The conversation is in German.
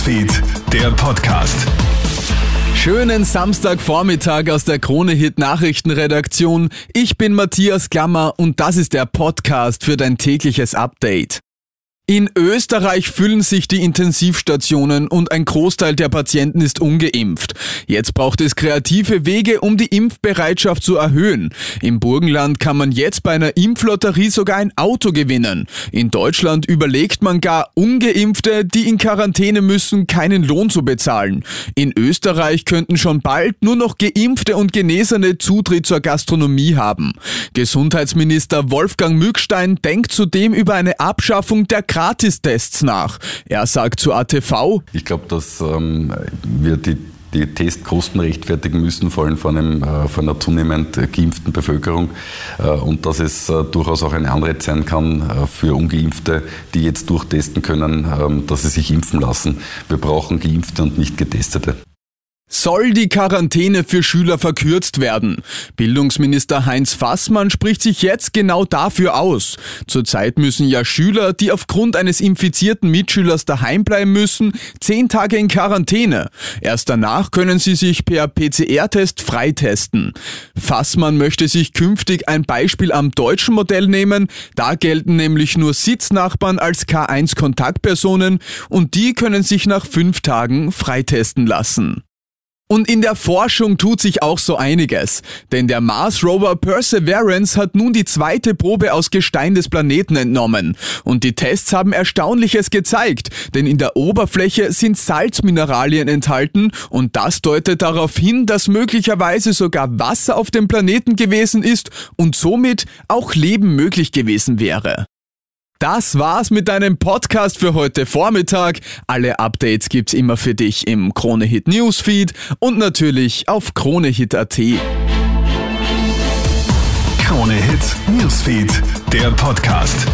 Newsfeed, der Podcast. Schönen Samstagvormittag aus der Krone Hit Nachrichtenredaktion. Ich bin Matthias Klammer und das ist der Podcast für dein tägliches Update. In Österreich füllen sich die Intensivstationen und ein Großteil der Patienten ist ungeimpft. Jetzt braucht es kreative Wege, um die Impfbereitschaft zu erhöhen. Im Burgenland kann man jetzt bei einer Impflotterie sogar ein Auto gewinnen. In Deutschland überlegt man gar, ungeimpfte, die in Quarantäne müssen, keinen Lohn zu bezahlen. In Österreich könnten schon bald nur noch geimpfte und Genesene Zutritt zur Gastronomie haben. Gesundheitsminister Wolfgang Mückstein denkt zudem über eine Abschaffung der Gratistests nach. Er sagt zu ATV, Ich glaube, dass ähm, wir die die Testkosten rechtfertigen müssen, vor allem von, einem, äh, von einer zunehmend geimpften Bevölkerung äh, und dass es äh, durchaus auch ein Anreiz sein kann für Ungeimpfte, die jetzt durchtesten können, ähm, dass sie sich impfen lassen. Wir brauchen Geimpfte und nicht Getestete. Soll die Quarantäne für Schüler verkürzt werden? Bildungsminister Heinz Fassmann spricht sich jetzt genau dafür aus. Zurzeit müssen ja Schüler, die aufgrund eines infizierten Mitschülers daheim bleiben müssen, zehn Tage in Quarantäne. Erst danach können sie sich per PCR-Test freitesten. Fassmann möchte sich künftig ein Beispiel am deutschen Modell nehmen. Da gelten nämlich nur Sitznachbarn als K1-Kontaktpersonen und die können sich nach fünf Tagen freitesten lassen. Und in der Forschung tut sich auch so einiges, denn der Mars Rover Perseverance hat nun die zweite Probe aus Gestein des Planeten entnommen. Und die Tests haben Erstaunliches gezeigt, denn in der Oberfläche sind Salzmineralien enthalten und das deutet darauf hin, dass möglicherweise sogar Wasser auf dem Planeten gewesen ist und somit auch Leben möglich gewesen wäre. Das war's mit deinem Podcast für heute Vormittag. Alle Updates gibt's immer für dich im Kronehit Newsfeed und natürlich auf kronehit.at. Krone Hit Newsfeed, der Podcast.